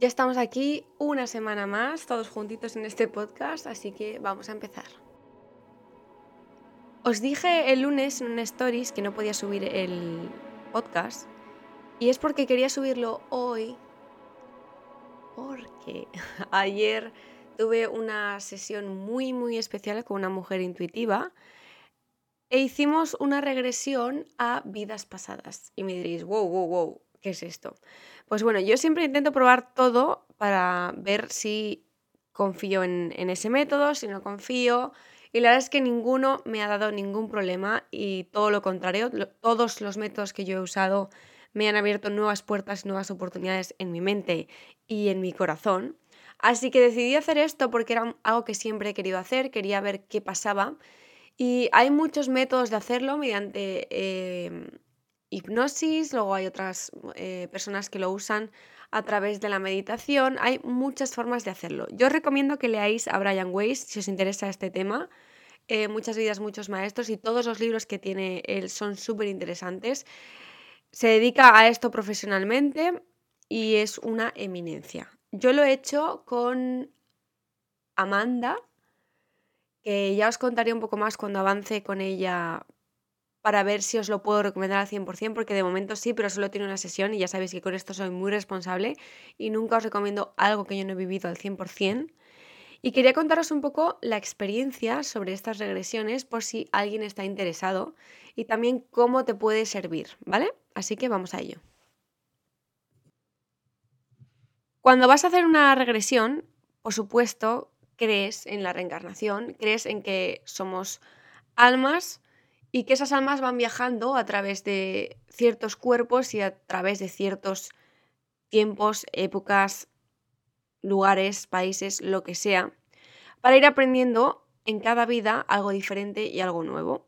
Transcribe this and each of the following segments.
Ya estamos aquí una semana más, todos juntitos en este podcast, así que vamos a empezar. Os dije el lunes en un stories que no podía subir el podcast y es porque quería subirlo hoy porque ayer tuve una sesión muy muy especial con una mujer intuitiva e hicimos una regresión a vidas pasadas. Y me diréis, wow, wow, wow, ¿qué es esto? Pues bueno, yo siempre intento probar todo para ver si confío en, ese método, si no confío. Y la verdad es que ninguno me ha dado ningún problema y todo lo contrario, todos los métodos que yo he usado me han abierto nuevas puertas, nuevas oportunidades en mi mente y en mi corazón. Así que decidí hacer esto porque era algo que siempre he querido hacer, quería ver qué pasaba. Y hay muchos métodos de hacerlo mediante em, hipnosis, luego hay otras eh, personas que lo usan a través de la meditación, hay muchas formas de hacerlo. Yo os recomiendo que leáis a Brian Weiss si os interesa este tema. Eh, muchas vidas, muchos maestros y todos los libros que tiene él son súper interesantes. Se dedica a esto profesionalmente y es una eminencia. Yo lo he hecho con Amanda, que ya os contaré un poco más cuando avance con ella para ver si os lo puedo recomendar al 100%, porque de momento sí, pero solo tiene una sesión y ya sabéis que con esto soy muy responsable y nunca os recomiendo algo que yo no he vivido al 100%. Y quería contaros un poco la experiencia sobre estas regresiones por si alguien está interesado y también cómo te puede servir, ¿vale? Así que vamos a ello. Cuando vas a hacer una regresión, por supuesto, crees en la reencarnación, crees en que somos almas y que esas almas van viajando a través de ciertos cuerpos y a través de ciertos tiempos, épocas, lugares, países, lo que sea, para ir aprendiendo en cada vida algo diferente y algo nuevo.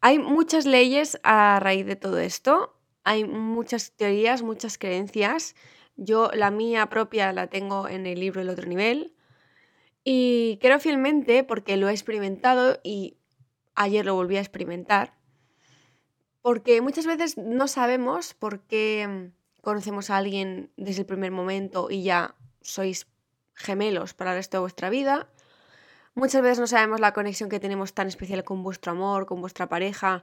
Hay muchas leyes a raíz de todo esto, hay muchas teorías, muchas creencias. Yo la mía propia la tengo en el libro El otro nivel y creo fielmente porque lo he experimentado y ayer lo volví a experimentar, porque muchas veces no sabemos por qué conocemos a alguien desde el primer momento y ya sois gemelos para el resto de vuestra vida. Muchas veces no sabemos la conexión que tenemos tan especial con vuestro amor, con vuestra pareja.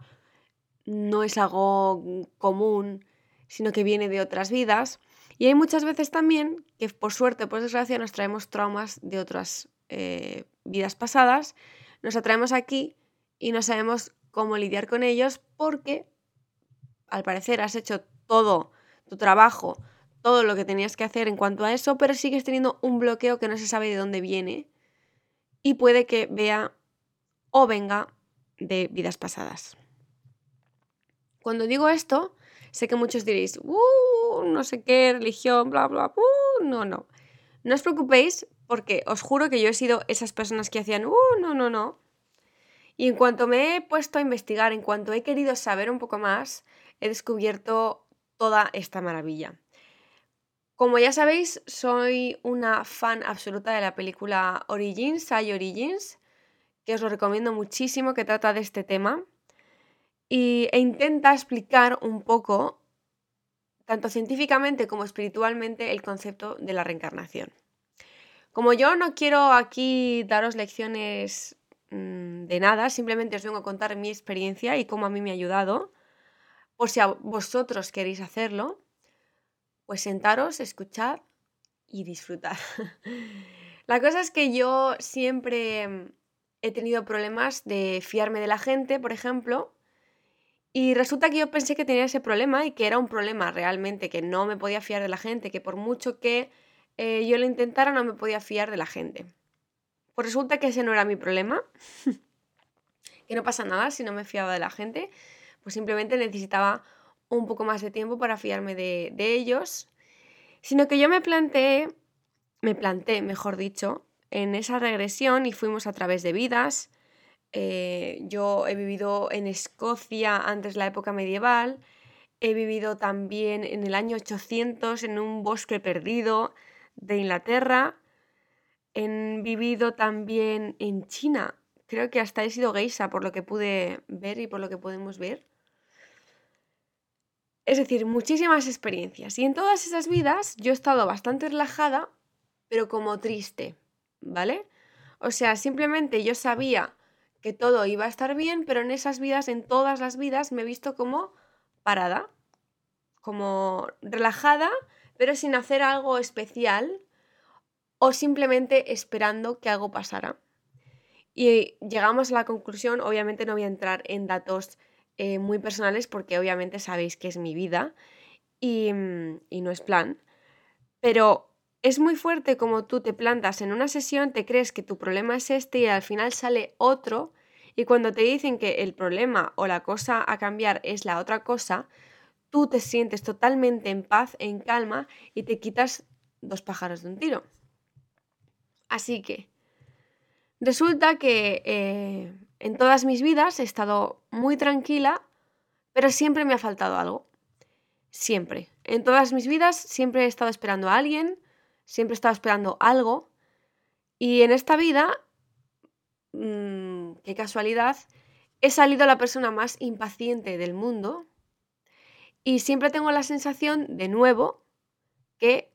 No es algo común, sino que viene de otras vidas. Y hay muchas veces también que por suerte o por desgracia nos traemos traumas de otras eh, vidas pasadas, nos atraemos aquí y no sabemos cómo lidiar con ellos porque al parecer has hecho todo tu trabajo, todo lo que tenías que hacer en cuanto a eso, pero sigues teniendo un bloqueo que no se sabe de dónde viene y puede que vea o venga de vidas pasadas. Cuando digo esto, sé que muchos diréis, uh, no sé qué, religión, bla, bla, uh, no, no. No os preocupéis porque os juro que yo he sido esas personas que hacían, uh, no, no, no. Y en cuanto me he puesto a investigar, en cuanto he querido saber un poco más, he descubierto toda esta maravilla. Como ya sabéis, soy una fan absoluta de la película Origins, Hay Origins, que os lo recomiendo muchísimo, que trata de este tema. Y, e intenta explicar un poco, tanto científicamente como espiritualmente, el concepto de la reencarnación. Como yo no quiero aquí daros lecciones de nada, simplemente os vengo a contar mi experiencia y cómo a mí me ha ayudado. Por si a vosotros queréis hacerlo, pues sentaros, escuchar y disfrutar. la cosa es que yo siempre mm, he tenido problemas de fiarme de la gente, por ejemplo, y resulta que yo pensé que tenía ese problema y que era un problema realmente, que no me podía fiar de la gente, que por mucho que eh, yo lo intentara no me podía fiar de la gente. Pues resulta que ese no era mi problema, que no pasa nada si no me fiaba de la gente, pues simplemente necesitaba un poco más de tiempo para fiarme de, ellos, sino que yo me planteé, me planté, mejor dicho, en esa regresión y fuimos a través de vidas. Eh, yo he vivido en Escocia antes de la época medieval, he vivido también en el año 800 en un bosque perdido de Inglaterra, He vivido también en China. Creo que hasta he sido geisha por lo que pude ver y por lo que podemos ver. Es decir, muchísimas experiencias. Y en todas esas vidas yo he estado bastante relajada, pero como triste, ¿vale? O sea, simplemente yo sabía que todo iba a estar bien, pero en esas vidas, en todas las vidas, me he visto como parada, como relajada, pero sin hacer algo especial o simplemente esperando que algo pasara. Y llegamos a la conclusión, obviamente no voy a entrar en datos eh, muy personales porque obviamente sabéis que es mi vida y, mm, y no es plan, pero es muy fuerte como tú te plantas en una sesión, te crees que tu problema es este y al final sale otro y cuando te dicen que el problema o la cosa a cambiar es la otra cosa, tú te sientes totalmente en paz, en calma y te quitas dos pájaros de un tiro. Así que resulta que eh, en todas mis vidas he estado muy tranquila, pero siempre me ha faltado algo. Siempre. En todas mis vidas siempre he estado esperando a alguien, siempre he estado esperando algo. Y en esta vida, mmm, qué casualidad, he salido la persona más impaciente del mundo y siempre tengo la sensación, de nuevo, que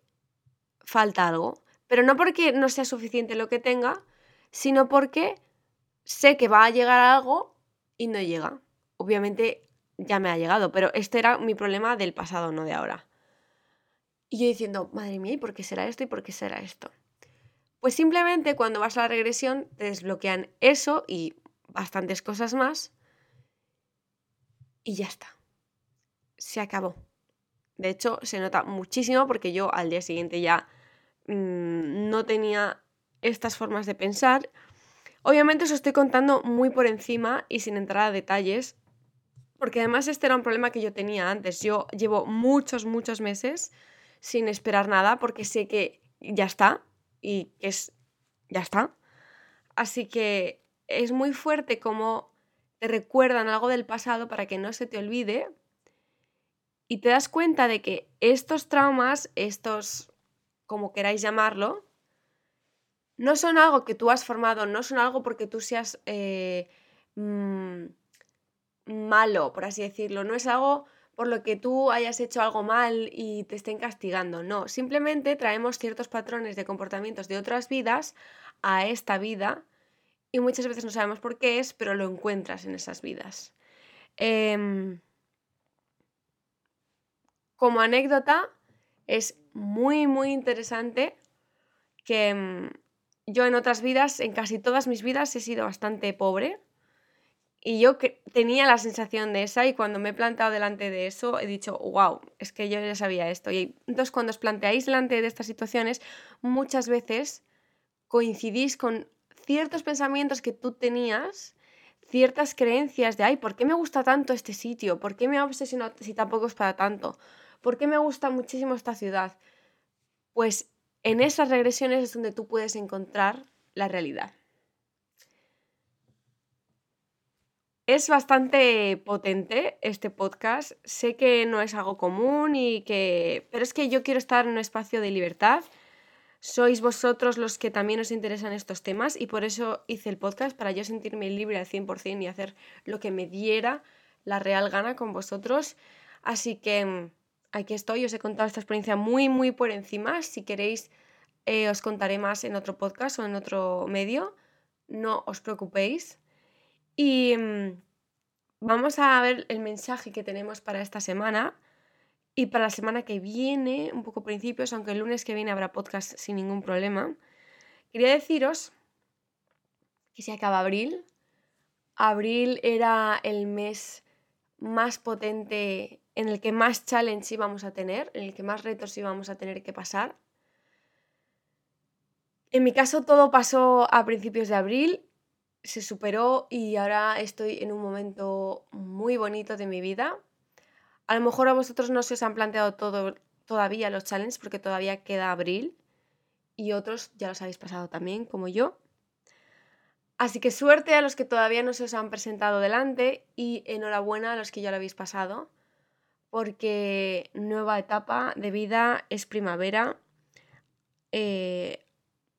falta algo. Pero no porque no sea suficiente lo que tenga, sino porque sé que va a llegar algo y no llega. Obviamente ya me ha llegado, pero este era mi problema del pasado, no de ahora. Y yo diciendo, madre mía, ¿y por qué será esto y por qué será esto? Pues simplemente cuando vas a la regresión te desbloquean eso y bastantes cosas más y ya está. Se acabó. De hecho, se nota muchísimo porque yo al día siguiente ya Mm, no tenía estas formas de pensar. Obviamente os estoy contando muy por encima y sin entrar a detalles, porque además este era un problema que yo tenía antes. Yo llevo muchos, muchos meses sin esperar nada porque sé que ya está y que es ya está. Así que es muy fuerte como te recuerdan algo del pasado para que no se te olvide y te das cuenta de que estos traumas, estos como queráis llamarlo, no son algo que tú has formado, no son algo porque tú seas eh, mm, malo, por así decirlo, no es algo por lo que tú hayas hecho algo mal y te estén castigando, no, simplemente traemos ciertos patrones de comportamientos de otras vidas a esta vida y muchas veces no sabemos por qué es, pero lo encuentras en esas vidas. Em, como anécdota, es muy, muy interesante que mm, yo en otras vidas, en casi todas mis vidas, he sido bastante pobre. Y yo tenía la sensación de esa y cuando me he plantado delante de eso he dicho, wow, es que yo ya sabía esto. Y entonces cuando os planteáis delante de estas situaciones, muchas veces coincidís con ciertos pensamientos que tú tenías, ciertas creencias de, ay, ¿por qué me gusta tanto este sitio? ¿Por qué me ha obsesionado si tampoco es para tanto? ¿Por qué me gusta muchísimo esta ciudad? Pues en esas regresiones es donde tú puedes encontrar la realidad. Es bastante potente este podcast. Sé que no es algo común y que. Pero es que yo quiero estar en un espacio de libertad. Sois vosotros los que también os interesan estos temas y por eso hice el podcast, para yo sentirme libre al 100% y hacer lo que me diera la real gana con vosotros. Así que aquí estoy, os he contado esta experiencia muy, muy por encima. Si queréis, eh, os contaré más en otro podcast o en otro medio. No os preocupéis. Y mm, vamos a ver el mensaje que tenemos para esta semana y para la semana que viene, un poco principios, aunque el lunes que viene habrá podcast sin ningún problema. Quería deciros que se acaba abril. Abril era el mes más potente en el que más challenge íbamos a tener, en el que más retos íbamos a tener que pasar. En mi caso todo pasó a principios de abril, se superó y ahora estoy en un momento muy bonito de mi vida. A lo mejor a vosotros no se os han planteado todo, todavía los challenges porque todavía queda abril y otros ya los habéis pasado también, como yo. Así que suerte a los que todavía no se os han presentado delante y enhorabuena a los que ya lo habéis pasado porque nueva etapa de vida es primavera. Eh,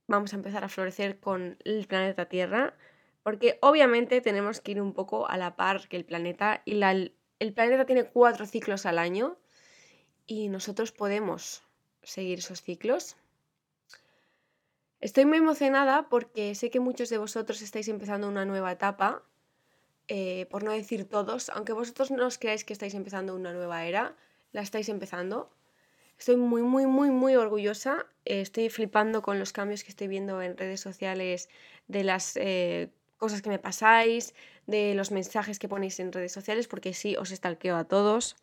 vamos a empezar a florecer con el planeta Tierra, porque obviamente tenemos que ir un poco a la par que el planeta y el planeta tiene cuatro ciclos al año y nosotros podemos seguir esos ciclos. Estoy muy emocionada porque sé que muchos de vosotros estáis empezando una nueva etapa, eh, por no decir todos, aunque vosotros no os creáis que estáis empezando una nueva era, la estáis empezando. Estoy muy, muy, muy, muy orgullosa. Eh, estoy flipando con los cambios que estoy viendo en redes sociales, de las eh, cosas que me pasáis, de los mensajes que ponéis en redes sociales, porque sí, os estalqueo a todos.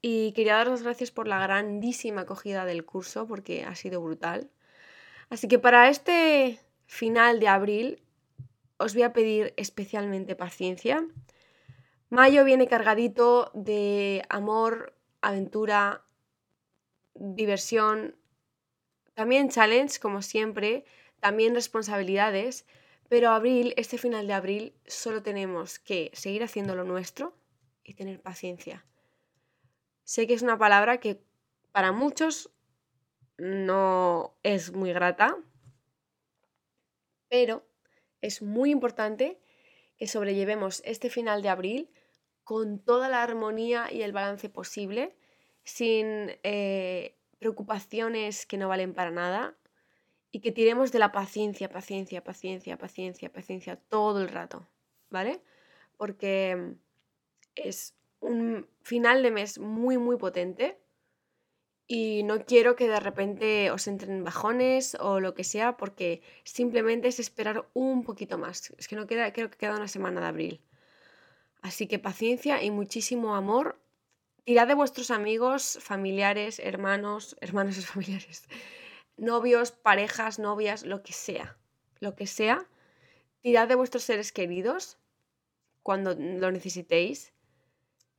Y quería daros las gracias por la grandísima acogida del curso, porque ha sido brutal. Así que para este final de abril os voy a pedir especialmente paciencia. Mayo viene cargadito de amor, aventura, diversión, también challenge, como siempre, también responsabilidades, pero abril, este final de abril, solo tenemos que seguir haciendo lo nuestro y tener paciencia. Sé que es una palabra que para muchos no es muy grata, pero es muy importante que sobrellevemos este final de abril con toda la armonía y el balance posible sin eh, preocupaciones que no valen para nada y que tiremos de la paciencia, paciencia, paciencia, paciencia, paciencia todo el rato, ¿vale? Porque es un final de mes muy, muy potente y no quiero que de repente os entren bajones o lo que sea porque simplemente es esperar un poquito más. Es que no queda, creo que queda una semana de abril. Así que paciencia y muchísimo amor Tirad de vuestros amigos, familiares, hermanos, hermanos y familiares, novios, parejas, novias, lo que sea, lo que sea. Tirad de vuestros seres queridos cuando lo necesitéis.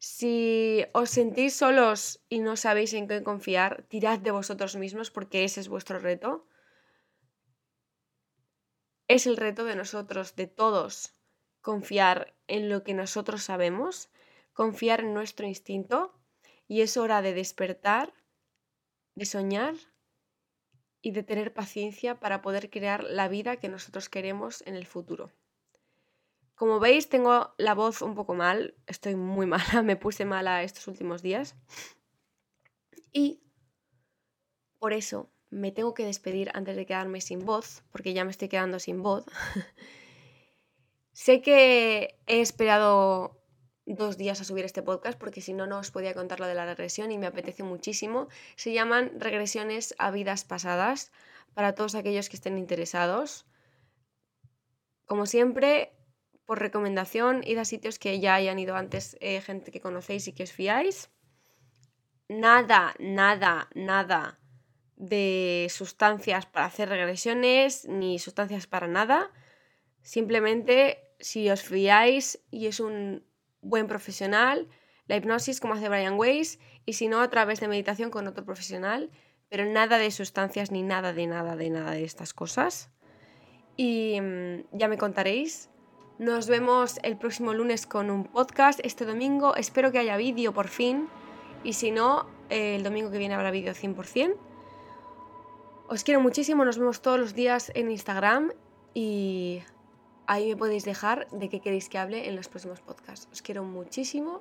Si os sentís solos y no sabéis en qué confiar, tirad de vosotros mismos porque ese es vuestro reto. Es el reto de nosotros, de todos, confiar en lo que nosotros sabemos confiar en nuestro instinto y es hora de despertar, de soñar y de tener paciencia para poder crear la vida que nosotros queremos en el futuro. Como veis, tengo la voz un poco mal, estoy muy mala, me puse mala estos últimos días. Y por eso me tengo que despedir antes de quedarme sin voz, porque ya me estoy quedando sin voz. sé que he esperado dos días a subir este podcast porque si no, no os podía contar lo de la regresión y me apetece muchísimo. Se llaman regresiones a vidas pasadas para todos aquellos que estén interesados. Como siempre, por recomendación, id a sitios que ya hayan ido antes, eh, gente que conocéis y que os fiáis. Nada, nada, nada de sustancias para hacer regresiones, ni sustancias para nada. Simplemente, si os fiáis y es un buen profesional, la hipnosis como hace Brian Weiss y si no a través de meditación con otro profesional, pero nada de sustancias ni nada de nada de nada de estas cosas. Y mm, ya me contaréis. Nos vemos el próximo lunes con un podcast. Este domingo espero que haya vídeo por fin. Y si no, el domingo que viene habrá vídeo 100%. Os quiero muchísimo. Nos vemos todos los días en Instagram. Y Ahí me podéis dejar de qué queréis que hable en los próximos podcasts. Os quiero muchísimo.